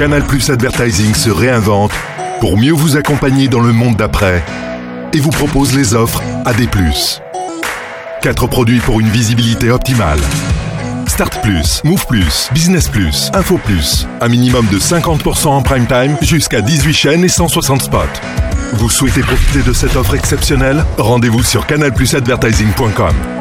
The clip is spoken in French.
Canal Plus Advertising se réinvente pour mieux vous accompagner dans le monde d'après et vous propose les offres AD+. 4 produits pour une visibilité optimale. Start Plus, Move Plus, Business Plus, Info Plus. Un minimum de 50% en prime time jusqu'à 18 chaînes et 160 spots. Vous souhaitez profiter de cette offre exceptionnelle? Rendez-vous sur canalplusadvertising.com.